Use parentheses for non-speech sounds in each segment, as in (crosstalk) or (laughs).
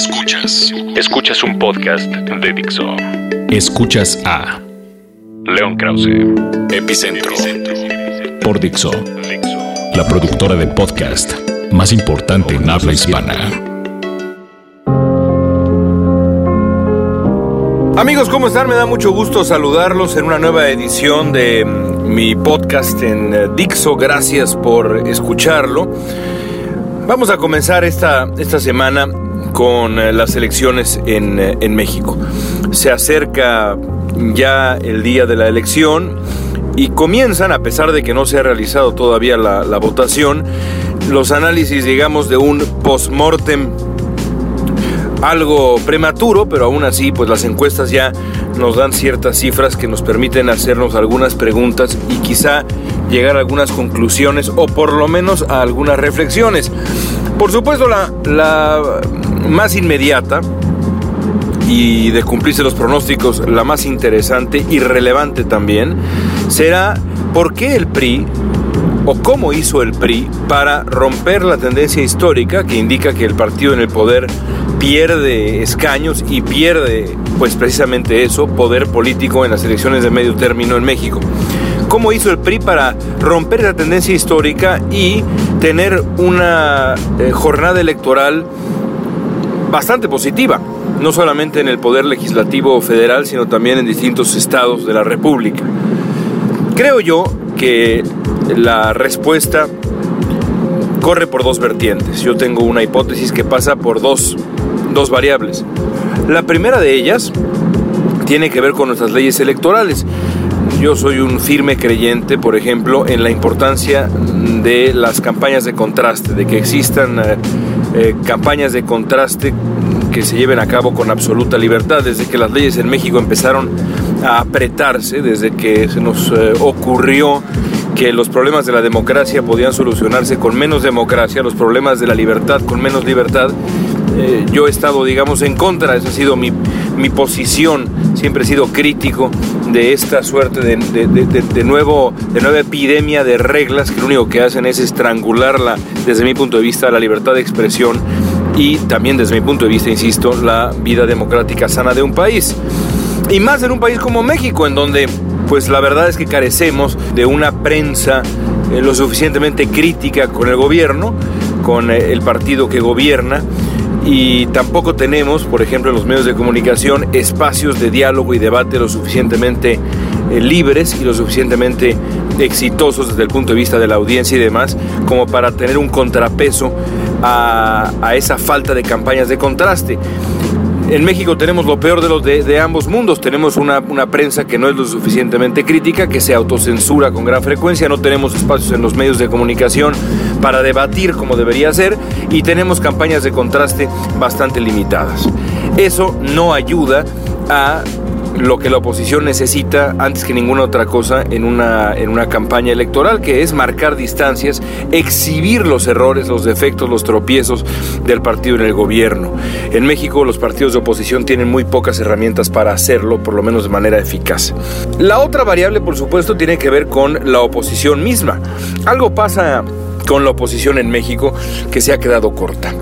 Escuchas. Escuchas un podcast de Dixo. Escuchas a León Krause, Epicentro, por Dixo, la productora de podcast más importante en habla hispana. Amigos, ¿cómo están? Me da mucho gusto saludarlos en una nueva edición de mi podcast en eh, Dixo. Gracias por escucharlo. Vamos a comenzar esta, esta semana con eh, las elecciones en, eh, en México. Se acerca ya el día de la elección y comienzan, a pesar de que no se ha realizado todavía la, la votación, los análisis, digamos, de un post-mortem algo prematuro, pero aún así, pues las encuestas ya nos dan ciertas cifras que nos permiten hacernos algunas preguntas y quizá llegar a algunas conclusiones o por lo menos a algunas reflexiones. Por supuesto, la, la más inmediata y de cumplirse los pronósticos, la más interesante y relevante también, será por qué el PRI o cómo hizo el PRI para romper la tendencia histórica que indica que el partido en el poder pierde escaños y pierde, pues precisamente eso, poder político en las elecciones de medio término en México. ¿Cómo hizo el PRI para romper esa tendencia histórica y tener una eh, jornada electoral bastante positiva? No solamente en el poder legislativo federal, sino también en distintos estados de la República. Creo yo que la respuesta corre por dos vertientes. Yo tengo una hipótesis que pasa por dos, dos variables. La primera de ellas tiene que ver con nuestras leyes electorales. Yo soy un firme creyente, por ejemplo, en la importancia de las campañas de contraste, de que existan eh, eh, campañas de contraste que se lleven a cabo con absoluta libertad. Desde que las leyes en México empezaron a apretarse, desde que se nos eh, ocurrió que los problemas de la democracia podían solucionarse con menos democracia, los problemas de la libertad con menos libertad, eh, yo he estado, digamos, en contra, esa ha sido mi, mi posición, siempre he sido crítico de esta suerte de, de, de, de, nuevo, de nueva epidemia de reglas que lo único que hacen es estrangularla, desde mi punto de vista, la libertad de expresión y también desde mi punto de vista, insisto, la vida democrática sana de un país. Y más en un país como México, en donde pues la verdad es que carecemos de una prensa eh, lo suficientemente crítica con el gobierno, con eh, el partido que gobierna, y tampoco tenemos, por ejemplo, en los medios de comunicación, espacios de diálogo y debate lo suficientemente eh, libres y lo suficientemente exitosos desde el punto de vista de la audiencia y demás, como para tener un contrapeso a, a esa falta de campañas de contraste. En México tenemos lo peor de, los de, ambos mundos. Tenemos una, una, prensa que no es lo suficientemente crítica, que se autocensura con gran frecuencia. No tenemos espacios en los medios de comunicación para debatir como debería ser. Y tenemos campañas de contraste bastante limitadas. Eso no ayuda a lo que la oposición necesita antes que ninguna otra cosa en una, en una campaña electoral, que es marcar distancias, exhibir los errores, los defectos, los tropiezos del partido en el gobierno. En México los partidos de oposición tienen muy pocas herramientas para hacerlo, por lo menos de manera eficaz. La otra variable, por supuesto, tiene que ver con la oposición misma. Algo pasa con la oposición en México que se ha quedado corta.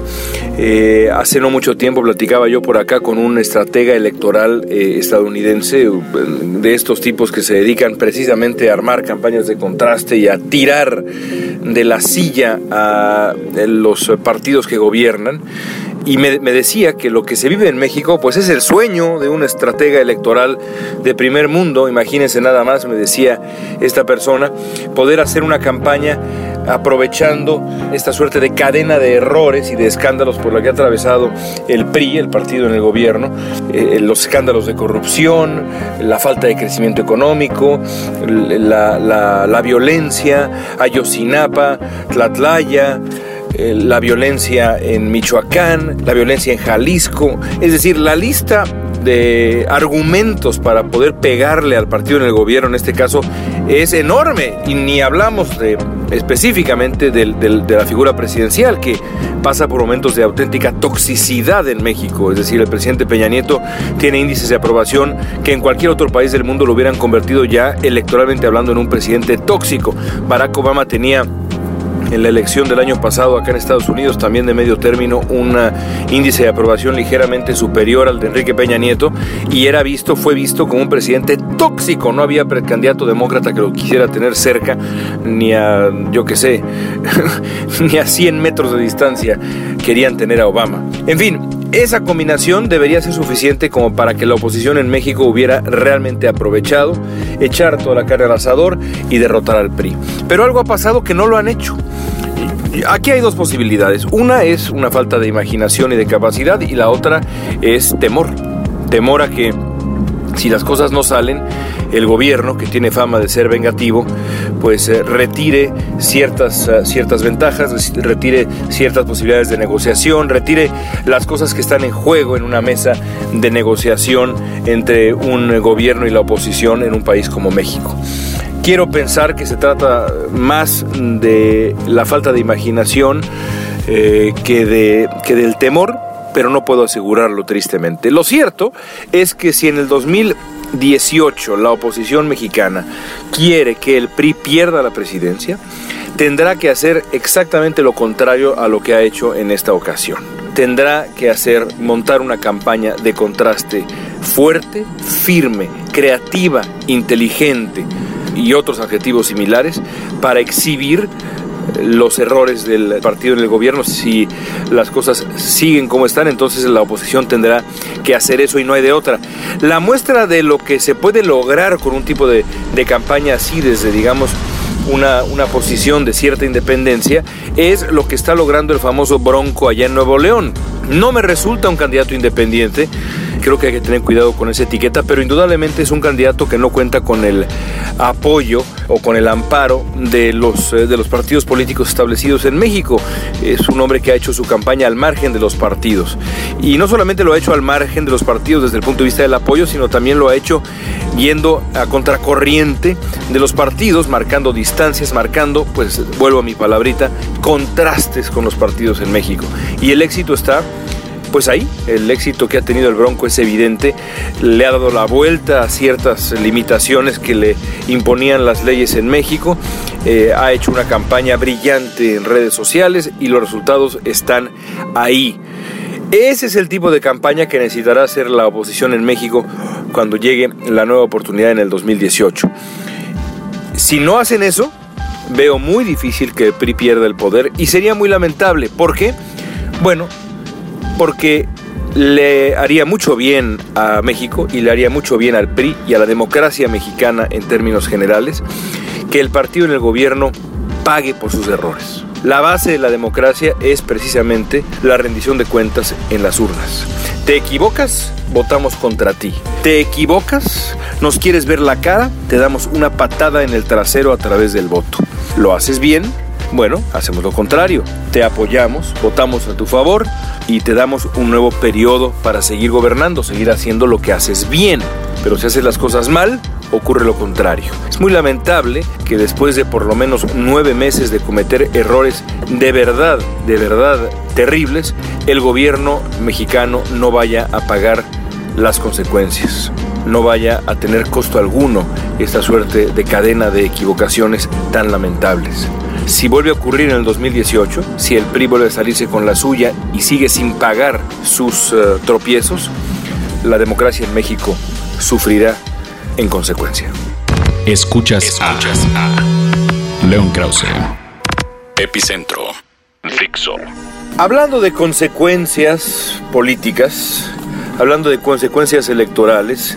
Eh, hace no mucho tiempo platicaba yo por acá con un estratega electoral eh, estadounidense de estos tipos que se dedican precisamente a armar campañas de contraste y a tirar de la silla a los partidos que gobiernan y me, me, decía que lo que se vive en México pues es el sueño de un estratega electoral de primer mundo, imagínense nada más, me decía esta persona, poder hacer una campaña aprovechando esta suerte de cadena de errores y de escándalos por la que ha atravesado el PRI, el partido en el gobierno, eh, los escándalos de corrupción, la falta de crecimiento económico, la, la, la violencia, Ayotzinapa, Tlatlaya, eh, la violencia en Michoacán, la violencia en Jalisco, es decir, la lista de argumentos para poder pegarle al partido en el gobierno en este caso es enorme y ni hablamos de, específicamente de, la figura presidencial que pasa por momentos de auténtica toxicidad en México, es decir, el presidente Peña Nieto tiene índices de aprobación que en cualquier otro país del mundo lo hubieran convertido ya electoralmente hablando en un presidente tóxico. Barack Obama tenía en la elección del año pasado acá en Estados Unidos, también de medio término, un índice de aprobación ligeramente superior al de Enrique Peña Nieto y era visto, fue visto como un presidente tóxico. No había precandidato demócrata que lo quisiera tener cerca, ni a, yo qué sé, (laughs) ni a 100 metros de distancia querían tener a Obama. En fin, esa combinación debería ser suficiente como para que la oposición en México hubiera realmente aprovechado, echar toda la carne al asador y derrotar al PRI. Pero algo ha pasado que no lo han hecho. Aquí hay dos posibilidades. Una es una falta de imaginación y de capacidad y la otra es temor. Temor a que si las cosas no salen, el gobierno, que tiene fama de ser vengativo, pues eh, retire ciertas, eh, ciertas ventajas, retire ciertas posibilidades de negociación, retire las cosas que están en juego en una mesa de negociación entre un gobierno y la oposición en un país como México. Quiero pensar que se trata más de la falta de imaginación eh, que, de, que del temor, pero no puedo asegurarlo tristemente. Lo cierto es que si en el 2018 la oposición mexicana quiere que el PRI pierda la presidencia, tendrá que hacer exactamente lo contrario a lo que ha hecho en esta ocasión. Tendrá que hacer, montar una campaña de contraste fuerte, firme, creativa, inteligente y otros adjetivos similares para exhibir los errores del partido en el gobierno. Si las cosas siguen como están, entonces la oposición tendrá que hacer eso y no hay de otra. La muestra de lo que se puede lograr con un tipo de, de campaña así, desde, digamos, una, una, posición de cierta independencia, es lo que está logrando el famoso Bronco allá en Nuevo León. No me resulta un candidato independiente, creo que hay que tener cuidado con esa etiqueta, pero indudablemente es un candidato que no cuenta con el apoyo o con el amparo de los, eh, de los partidos políticos establecidos en México. Es un hombre que ha hecho su campaña al margen de los partidos. Y no solamente lo ha hecho al margen de los partidos desde el punto de vista del apoyo, sino también lo ha hecho yendo a contracorriente de los partidos, marcando distancias, marcando, pues vuelvo a mi palabrita, contrastes con los partidos en México. Y el éxito está pues ahí el éxito que ha tenido el Bronco es evidente, le ha dado la vuelta a ciertas limitaciones que le imponían las leyes en México, eh, ha hecho una campaña brillante en redes sociales y los resultados están ahí. Ese es el tipo de campaña que necesitará hacer la oposición en México cuando llegue la nueva oportunidad en el 2018. Si no hacen eso, veo muy difícil que PRI pierda el poder y sería muy lamentable. ¿Por qué? Bueno, porque le haría mucho bien a México y le haría mucho bien al PRI y a la democracia mexicana en términos generales que el partido en el gobierno pague por sus errores. La base de la democracia es precisamente la rendición de cuentas en las urnas. ¿Te equivocas? Votamos contra ti. ¿Te equivocas? ¿Nos quieres ver la cara? Te damos una patada en el trasero a través del voto. ¿Lo haces bien? Bueno, hacemos lo contrario. Te apoyamos, votamos a tu favor y te damos un nuevo periodo para seguir gobernando, seguir haciendo lo que haces bien. Pero si haces las cosas mal, ocurre lo contrario. Es muy lamentable que después de por lo menos nueve meses de cometer errores de verdad, de verdad terribles, el gobierno mexicano no vaya a pagar las consecuencias, no vaya a tener costo alguno esta suerte de cadena de equivocaciones tan lamentables. Si vuelve a ocurrir en el 2018, si el PRI vuelve a salirse con la suya y sigue sin pagar sus uh, tropiezos, la democracia en México sufrirá en consecuencia. Escuchas, Escuchas a, a León Krause, Epicentro, Fixo. Hablando de consecuencias políticas, hablando de consecuencias electorales,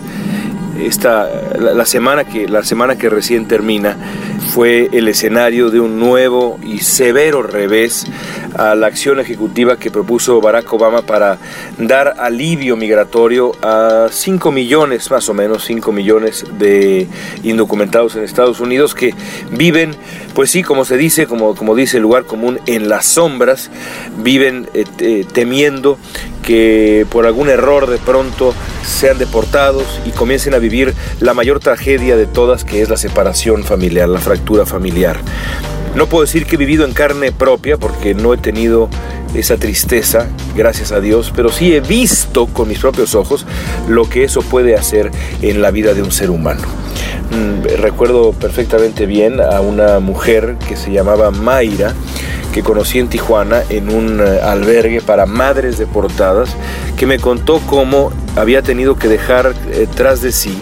esta, la, la, semana que, la semana que recién termina fue el escenario de un nuevo y severo revés a la acción ejecutiva que propuso Barack Obama para dar alivio migratorio a 5 millones, más o menos 5 millones de indocumentados en Estados Unidos que viven, pues sí, como se dice, como, como dice el lugar común, en las sombras, viven eh, eh, temiendo que por algún error de pronto sean deportados y comiencen a vivir la mayor tragedia de todas, que es la separación familiar, la fractura familiar. No puedo decir que he vivido en carne propia porque no he tenido esa tristeza, gracias a Dios, pero sí he visto con mis propios ojos lo que eso puede hacer en la vida de un ser humano. mm, recuerdo perfectamente bien a una mujer que se llamaba Mayra, que conocí en Tijuana en un eh, albergue para madres deportadas, que me contó cómo había tenido que dejar eh, tras de sí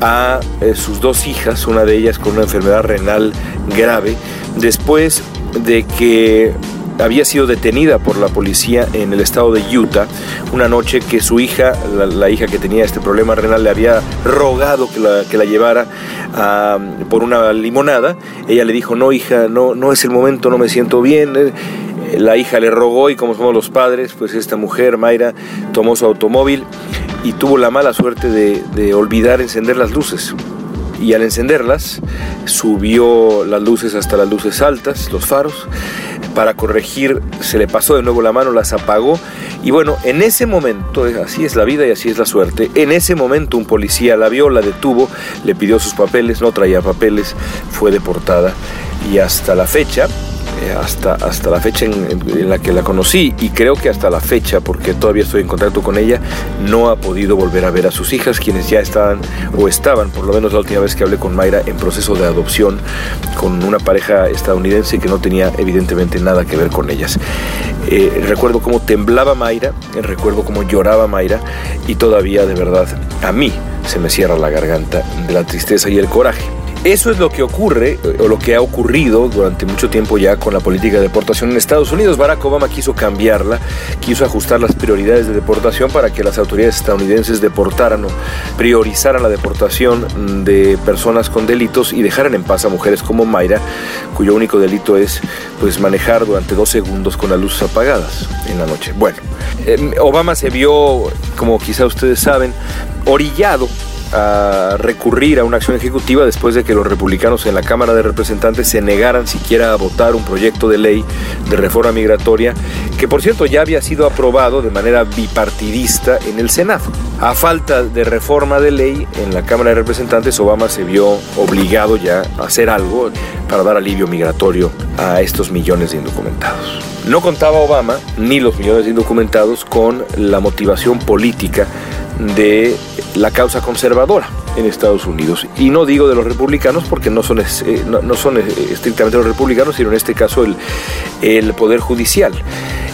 a eh, sus dos hijas, una de ellas con una enfermedad renal grave, después de que había sido detenida por la policía en el estado de Utah una noche que su hija, la, hija que tenía este problema renal, le había rogado que la, que la llevara por una limonada. Ella le dijo, no hija, no, no es el momento, no me siento bien. La hija le rogó y como somos los padres, pues esta mujer, Mayra, tomó su automóvil y tuvo la mala suerte de olvidar encender las luces y al encenderlas subió las luces hasta las luces altas, los faros. Para corregir se le pasó de nuevo la mano, las apagó. Y bueno, en ese momento, así es la vida y así es la suerte, en ese momento un policía la vio, la detuvo, le pidió sus papeles, no traía papeles, fue deportada. Y hasta la fecha hasta, hasta la fecha en, la que la conocí y creo que hasta la fecha, porque todavía estoy en contacto con ella, no ha podido volver a ver a sus hijas, quienes ya estaban o estaban, por lo menos la última vez que hablé con Mayra, en proceso de adopción con una pareja estadounidense que no tenía evidentemente nada que ver con ellas. Eh, recuerdo cómo temblaba Mayra, recuerdo cómo lloraba Mayra y todavía de verdad a mí se me cierra la garganta de la tristeza y el coraje. Eso es lo que ocurre, o lo que ha ocurrido durante mucho tiempo ya con la política de deportación en Estados Unidos. Barack Obama quiso cambiarla, quiso ajustar las prioridades de deportación para que las autoridades estadounidenses deportaran o priorizaran la deportación de personas con delitos y dejaran en paz a mujeres como Mayra, cuyo único delito es pues manejar durante dos segundos con las luces apagadas en la noche. Bueno, eh, Obama se vio, como quizá ustedes saben, orillado recurrir a una acción ejecutiva después de que los republicanos en la Cámara de Representantes se negaran siquiera a votar un proyecto de ley de reforma migratoria que por cierto ya había sido aprobado de manera bipartidista en el Senado. A falta de reforma de ley en la Cámara de Representantes, Obama se vio obligado ya a hacer algo para dar alivio migratorio a estos millones de indocumentados. No contaba Obama ni los millones de indocumentados con la motivación política de la causa conservadora en Estados Unidos. Y no digo de los republicanos porque no son, eh, no, son eh, estrictamente los republicanos, sino en este caso el, el Poder Judicial.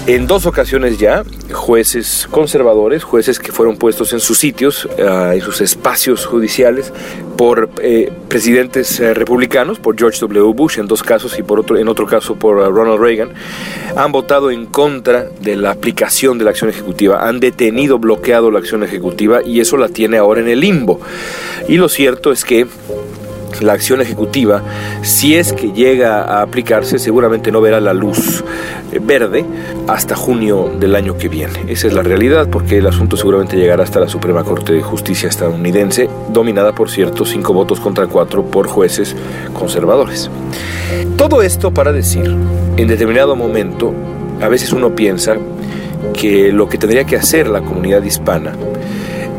En dos ocasiones ya, jueces conservadores, jueces que fueron puestos en sus sitios, ah, en sus espacios judiciales, por eh, presidentes republicanos, por George W. Bush en dos casos y por otro, en otro caso por ah, Ronald Reagan, han votado en contra de la aplicación de la acción ejecutiva, han detenido, bloqueado la acción ejecutiva y eso la tiene ahora en el limbo. Y lo cierto es que la acción ejecutiva, si es que llega a aplicarse, seguramente no verá la luz eh, verde hasta junio del año que viene. Esa es la realidad, porque el asunto seguramente llegará hasta la Suprema Corte de Justicia estadounidense, dominada, por cierto, cinco votos contra cuatro por jueces conservadores. Todo esto para decir, en determinado momento, a veces uno piensa que lo que tendría que hacer la comunidad hispana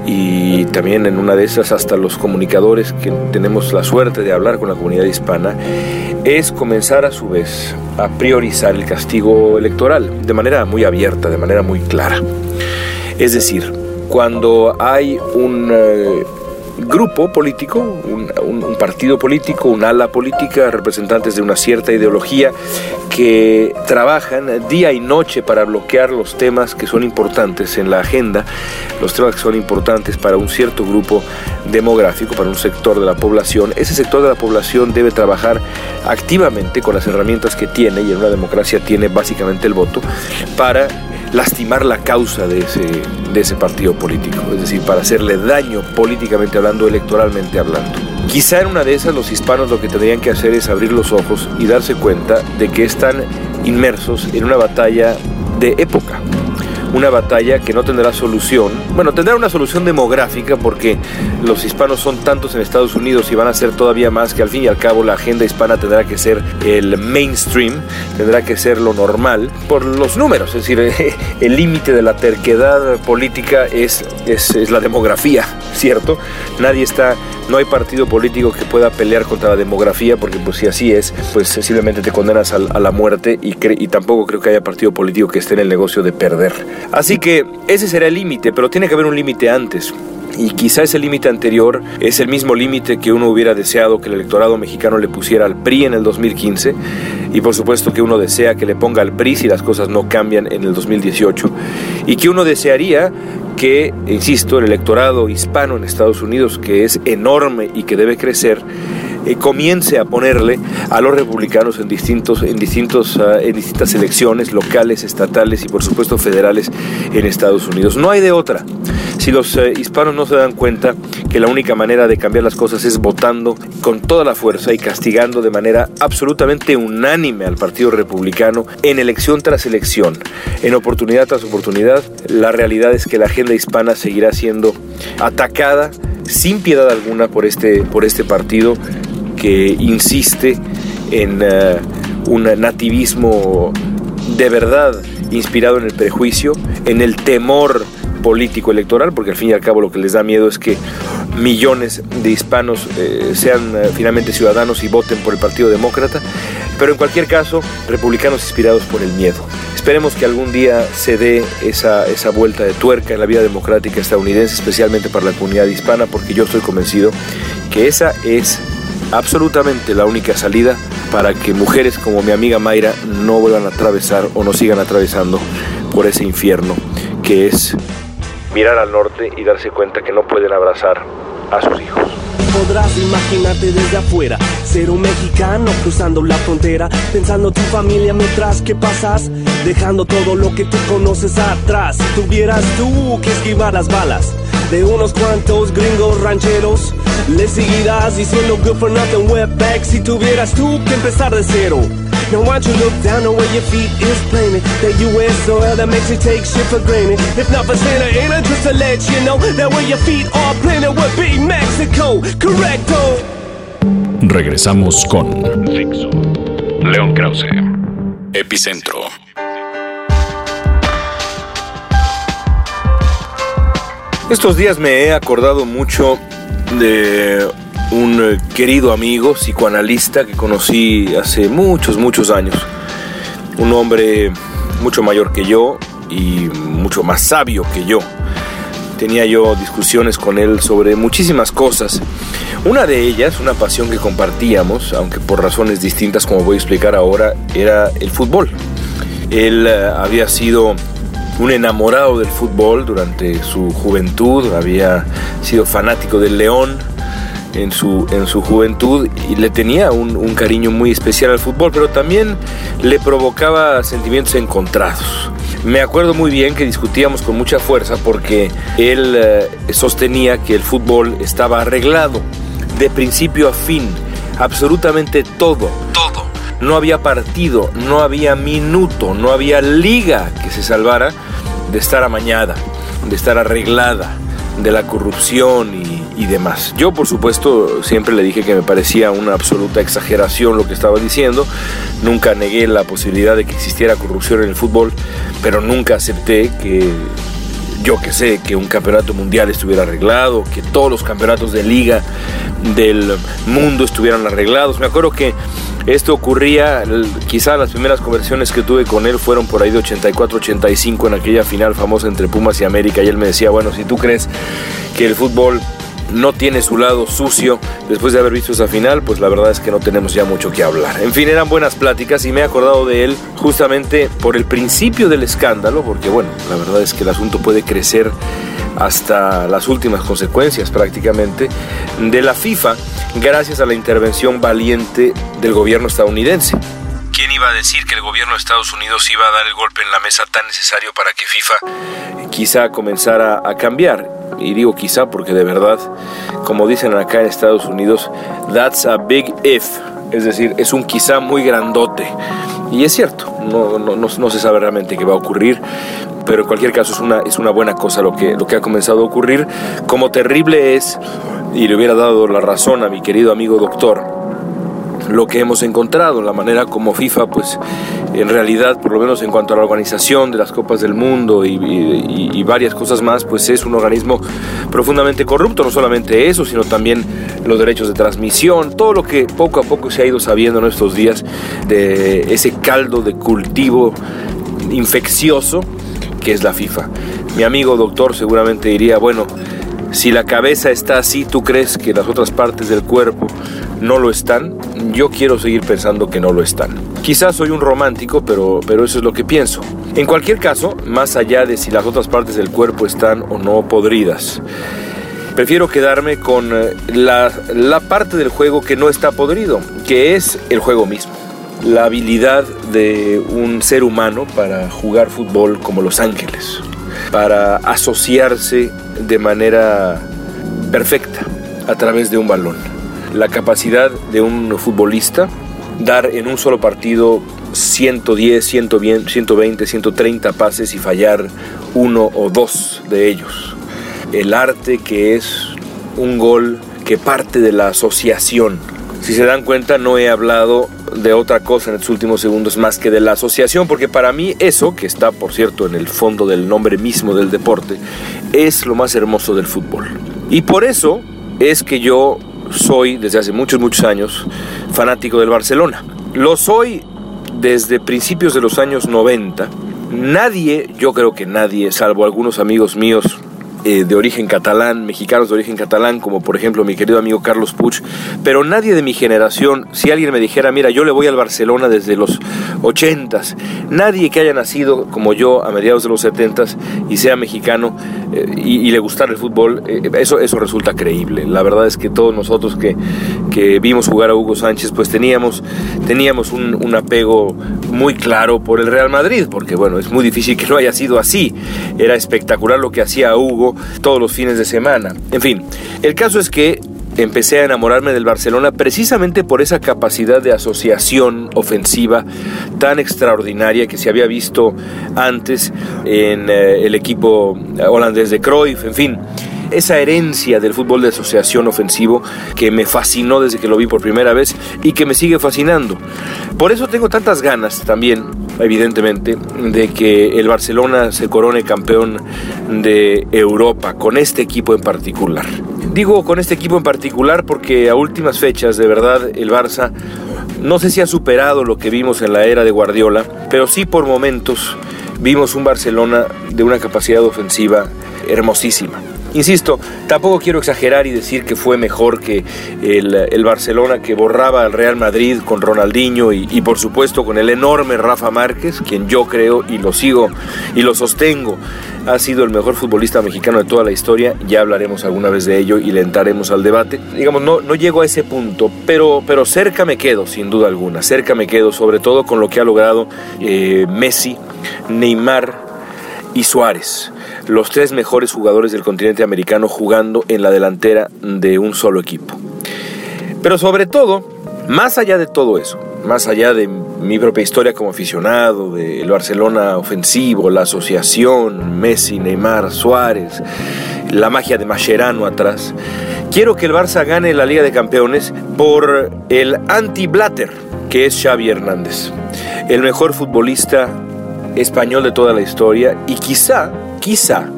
y también en una de esas hasta los comunicadores que tenemos la suerte de hablar con la comunidad hispana, es comenzar a su vez a priorizar el castigo electoral de manera muy abierta, de manera muy clara. Es decir, cuando hay un... Eh, grupo político, un, partido político, un ala política, representantes de una cierta ideología que trabajan día y noche para bloquear los temas que son importantes en la agenda, los temas que son importantes para un cierto grupo demográfico, para un sector de la población. Ese sector de la población debe trabajar activamente con las herramientas que tiene, y en una democracia tiene básicamente el voto, para lastimar la causa de ese, de ese partido político, es decir, para hacerle daño políticamente hablando, electoralmente hablando. Quizá en una de esas los hispanos lo que tendrían que hacer es abrir los ojos y darse cuenta de que están inmersos en una batalla de época, una batalla que no tendrá solución. Bueno, tendrá una solución demográfica porque los hispanos son tantos en Estados Unidos y van a ser todavía más que al fin y al cabo la agenda hispana tendrá que ser el mainstream, tendrá que ser lo normal por los números. Es decir, (laughs) el límite de la terquedad política es, es, la demografía, ¿cierto? Nadie está no hay partido político que pueda pelear contra la demografía, porque pues si así es, pues sencillamente te condenas a, la muerte y, y, tampoco creo que haya partido político que esté en el negocio de perder. Así que ese será el límite, pero tiene que haber un límite antes. y quizá ese límite anterior es el mismo límite que uno hubiera deseado que el electorado mexicano le pusiera al PRI en el 2015 y por supuesto que uno desea que le ponga al PRI si las cosas no cambian en el 2018 y que uno desearía que, insisto, el electorado hispano en Estados Unidos, que es enorme y que debe crecer, eh, comience a ponerle a los republicanos en, distintos, en, distintos, ah, en distintas elecciones locales, estatales y por supuesto federales en Estados Unidos. No hay de otra. Si los eh, hispanos no se dan cuenta que la única manera de cambiar las cosas es votando con toda la fuerza y castigando de manera absolutamente unánime al Partido Republicano en elección tras elección, en oportunidad tras oportunidad, la realidad es que la agenda hispana seguirá siendo atacada sin piedad alguna por este, por este partido que insiste en eh, un nativismo de verdad inspirado en el prejuicio, en el temor político electoral, porque al fin y al cabo lo que les da miedo es que millones de hispanos eh, sean eh, finalmente ciudadanos y voten por el Partido Demócrata, pero en cualquier caso, republicanos inspirados por el miedo. Esperemos que algún día se dé esa, esa vuelta de tuerca en la vida democrática estadounidense, especialmente para la comunidad hispana, porque yo estoy convencido que esa es absolutamente la única salida para que mujeres como mi amiga Mayra no vuelvan a atravesar o no sigan atravesando por ese infierno que es mirar al norte y darse cuenta que no pueden abrazar a sus hijos. Podrás imaginarte desde afuera, ser un mexicano cruzando la frontera, pensando tu familia mientras que pasas, dejando todo lo que tú conoces atrás. Si tuvieras tú que esquivar las balas de unos cuantos gringos rancheros, le seguirás diciendo good for nothing wetback si tuvieras tú que empezar de cero. Now why don't you look down on where your feet is planted That U.S. soil that makes you take shit for granted If not for Santa Ana, just to let you know That where your feet are planted would be Mexico Correcto Regresamos con Fixo. León Krause Epicentro Estos días me he acordado mucho de un eh, querido amigo psicoanalista que conocí hace muchos, muchos años. Un hombre mucho mayor que yo y mucho más sabio que yo. Tenía yo discusiones con él sobre muchísimas cosas. Una de ellas, una pasión que compartíamos, aunque por razones distintas como voy a explicar ahora, era el fútbol. Él eh, había sido un enamorado del fútbol durante su juventud, había sido fanático del León, en su, en su juventud y le tenía un, cariño muy especial al fútbol, pero también le provocaba sentimientos encontrados. Me acuerdo muy bien que discutíamos con mucha fuerza porque él eh, sostenía que el fútbol estaba arreglado de principio a fin, absolutamente todo, todo. No había partido, no había minuto, no había liga que se salvara de estar amañada, de estar arreglada, de la corrupción y demás. Yo, por supuesto, siempre le dije que me parecía una absoluta exageración lo que estaba diciendo. Nunca negué la posibilidad de que existiera corrupción en el fútbol, pero nunca acepté que yo que sé, que un campeonato mundial estuviera arreglado, que todos los campeonatos de liga del mundo estuvieran arreglados. Me acuerdo que esto ocurría, quizá las primeras conversaciones que tuve con él fueron por ahí de 84-85 en aquella final famosa entre Pumas y América y él me decía, bueno, si tú crees que el fútbol no tiene su lado sucio. Después de haber visto esa final, pues la verdad es que no tenemos ya mucho que hablar. En fin, eran buenas pláticas y me he acordado de él justamente por el principio del escándalo, porque bueno, la verdad es que el asunto puede crecer hasta las últimas consecuencias prácticamente de la FIFA gracias a la intervención valiente del gobierno estadounidense. ¿Quién iba a decir que el gobierno de Estados Unidos iba a dar el golpe en la mesa tan necesario para que FIFA quizá comenzara a cambiar? Y digo quizá porque de verdad, como dicen acá en Estados Unidos, that's a big if. Es decir, es un quizá muy grandote. Y es cierto, no, no, no, se sabe realmente qué va a ocurrir, pero en cualquier caso es una, es una buena cosa lo que, lo que ha comenzado a ocurrir. Como terrible es, y le hubiera dado la razón a mi querido amigo doctor, lo que hemos encontrado, la manera como FIFA, pues en realidad, por lo menos en cuanto a la organización de las Copas del Mundo y, varias cosas más, pues es un organismo profundamente corrupto, no solamente eso, sino también los derechos de transmisión, todo lo que poco a poco se ha ido sabiendo en estos días de ese caldo de cultivo infeccioso que es la FIFA. Mi amigo doctor seguramente diría, bueno, Si la cabeza está así, ¿tú crees que las otras partes del cuerpo no lo están? Yo quiero seguir pensando que no lo están. Quizás soy un romántico, pero, pero eso es lo que pienso. En cualquier caso, más allá de si las otras partes del cuerpo están o no podridas, prefiero quedarme con eh, la, la parte del juego que no está podrido, que es el juego mismo la habilidad de un ser humano para jugar fútbol como Los Ángeles, para asociarse de manera perfecta a través de un balón. La capacidad de un futbolista dar en un solo partido 110, 120, 130 pases y fallar uno o dos de ellos. El arte que es un gol que parte de la asociación. Si se dan cuenta, no he hablado de otra cosa en estos últimos segundos más que de la asociación, porque para mí eso, que está por cierto en el fondo del nombre mismo del deporte, es lo más hermoso del fútbol. Y por eso es que yo soy, desde hace muchos, muchos años, fanático del Barcelona. Lo soy desde principios de los años 90. Nadie, yo creo que nadie, salvo algunos amigos míos eh, de origen catalán, mexicanos de origen catalán, como por ejemplo mi querido amigo Carlos Puch, pero nadie de mi generación, si alguien me dijera, mira, yo le voy al Barcelona desde los 80s, nadie que haya nacido como yo a mediados de los 70s y sea mexicano eh, y, le gustara el fútbol, eh, eso, eso resulta creíble. La verdad es que todos nosotros que, que vimos jugar a Hugo Sánchez, pues teníamos, teníamos un, apego muy claro por el Real Madrid, porque bueno, es muy difícil que no haya sido así. Era espectacular lo que hacía Hugo todos los fines de semana. En fin, el caso es que empecé a enamorarme del Barcelona precisamente por esa capacidad de asociación ofensiva tan extraordinaria que se había visto antes en eh, el equipo holandés de Cruyff, en fin esa herencia del fútbol de asociación ofensivo que me fascinó desde que lo vi por primera vez y que me sigue fascinando. Por eso tengo tantas ganas también, evidentemente, de que el Barcelona se corone campeón de Europa con este equipo en particular. Digo con este equipo en particular porque a últimas fechas, de verdad, el Barça no sé si ha superado lo que vimos en la era de Guardiola, pero sí por momentos vimos un Barcelona de una capacidad ofensiva hermosísima. Insisto, tampoco quiero exagerar y decir que fue mejor que el, Barcelona que borraba al Real Madrid con Ronaldinho y, y, por supuesto con el enorme Rafa Márquez, quien yo creo y lo sigo y lo sostengo, ha sido el mejor futbolista mexicano de toda la historia. Ya hablaremos alguna vez de ello y le entraremos al debate. Digamos, no, no llego a ese punto, pero, pero cerca me quedo, sin duda alguna. Cerca me quedo, sobre todo con lo que ha logrado eh, Messi, Neymar y Suárez los tres mejores jugadores del continente americano jugando en la delantera de un solo equipo. Pero sobre todo, más allá de todo eso, más allá de mi propia historia como aficionado, del Barcelona ofensivo, la asociación, Messi, Neymar, Suárez, la magia de Mascherano atrás, quiero que el Barça gane la Liga de Campeones por el anti-Blatter, que es Xavi Hernández, el mejor futbolista español de toda la historia y quizá quizá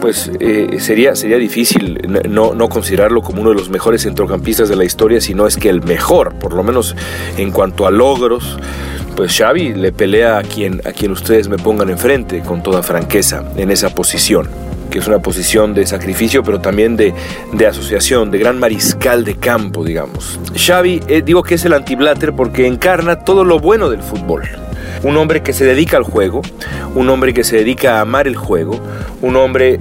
pues eh, sería, sería difícil no, no, considerarlo como uno de los mejores centrocampistas de la historia, si no es que el mejor, por lo menos en cuanto a logros. Pues Xavi le pelea a quien, a quien ustedes me pongan enfrente, con toda franqueza, en esa posición que es una posición de sacrificio, pero también de, de asociación, de gran mariscal de campo, digamos. Xavi, eh, digo que es el antiblater porque encarna todo lo bueno del fútbol un hombre que se dedica al juego, un hombre que se dedica a amar el juego, un hombre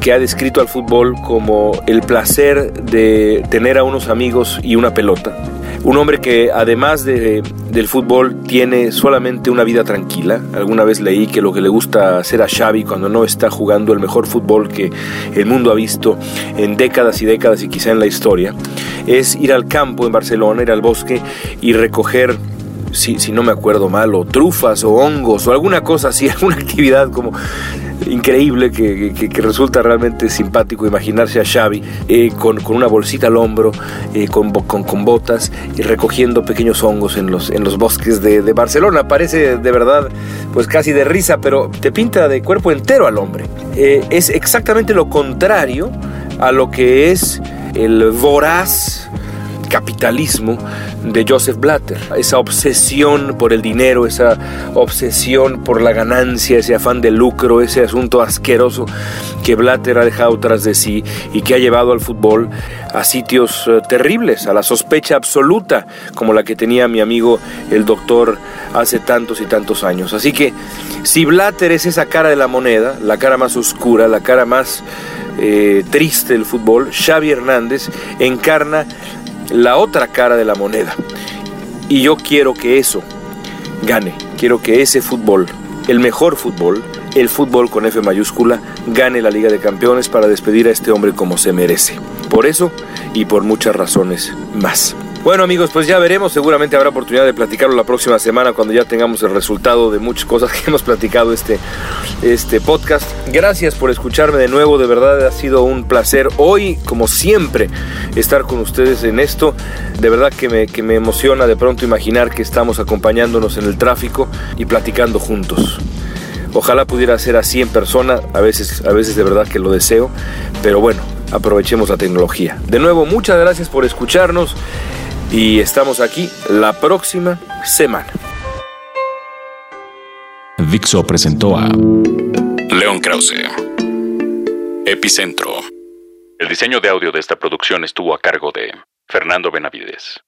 que ha descrito al fútbol como el placer de tener a unos amigos y una pelota. Un hombre que además de, del fútbol tiene solamente una vida tranquila. Alguna vez leí que lo que le gusta hacer a Xavi cuando no está jugando el mejor fútbol que el mundo ha visto en décadas y décadas y quizá en la historia es ir al campo en Barcelona, ir al bosque y recoger si, si, no me acuerdo mal, o trufas o hongos o alguna cosa así, (laughs) alguna actividad como increíble que, que, resulta realmente simpático imaginarse a Xavi eh, con, con, una bolsita al hombro, eh, con, con, botas y recogiendo pequeños hongos en los, en los bosques de, de, Barcelona. Parece de verdad pues casi de risa, pero te pinta de cuerpo entero al hombre. Eh, es exactamente lo contrario a lo que es el voraz capitalismo de Joseph Blatter, esa obsesión por el dinero, esa obsesión por la ganancia, ese afán de lucro, ese asunto asqueroso que Blatter ha dejado tras de sí y que ha llevado al fútbol a sitios eh, terribles, a la sospecha absoluta como la que tenía mi amigo el doctor hace tantos y tantos años. Así que si Blatter es esa cara de la moneda, la cara más oscura, la cara más eh, triste del fútbol, Xavi Hernández encarna la otra cara de la moneda. Y yo quiero que eso gane, quiero que ese fútbol, el mejor fútbol, el fútbol con F mayúscula, gane la Liga de Campeones para despedir a este hombre como se merece. Por eso y por muchas razones más. Bueno amigos, pues ya veremos, seguramente habrá oportunidad de platicarlo la próxima semana cuando ya tengamos el resultado de muchas cosas (laughs) que hemos platicado este, este podcast. Gracias por escucharme de nuevo, de verdad ha sido un placer hoy, como siempre, estar con ustedes en esto. De verdad que me, que me emociona de pronto imaginar que estamos acompañándonos en el tráfico y platicando juntos. Ojalá pudiera ser así en persona, a veces, a veces de verdad que lo deseo, pero bueno, aprovechemos la tecnología. De nuevo, muchas gracias por escucharnos y estamos aquí la próxima semana. Dixo presentó a León Krause, Epicentro. El diseño de audio de esta producción estuvo a cargo de Fernando Benavides.